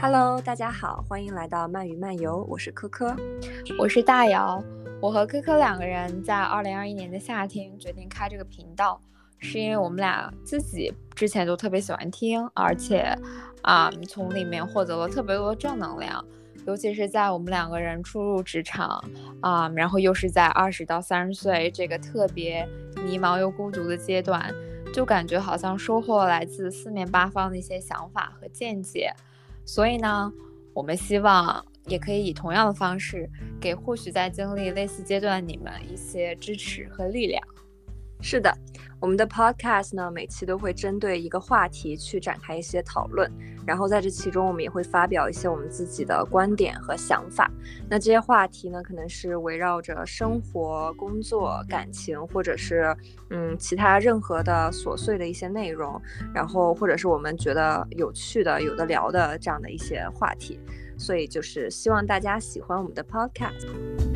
Hello，大家好，欢迎来到鳗鱼漫游，我是科科，我是大姚。我和科科两个人在二零二一年的夏天决定开这个频道，是因为我们俩自己之前都特别喜欢听，而且啊，从里面获得了特别多的正能量。尤其是在我们两个人初入职场啊，然后又是在二十到三十岁这个特别迷茫又孤独的阶段，就感觉好像收获来自四面八方的一些想法和见解。所以呢，我们希望也可以以同样的方式，给或许在经历类似阶段你们一些支持和力量。是的，我们的 podcast 呢，每期都会针对一个话题去展开一些讨论，然后在这其中，我们也会发表一些我们自己的观点和想法。那这些话题呢，可能是围绕着生活、工作、感情，或者是嗯其他任何的琐碎的一些内容，然后或者是我们觉得有趣的、有的聊的这样的一些话题。所以就是希望大家喜欢我们的 podcast。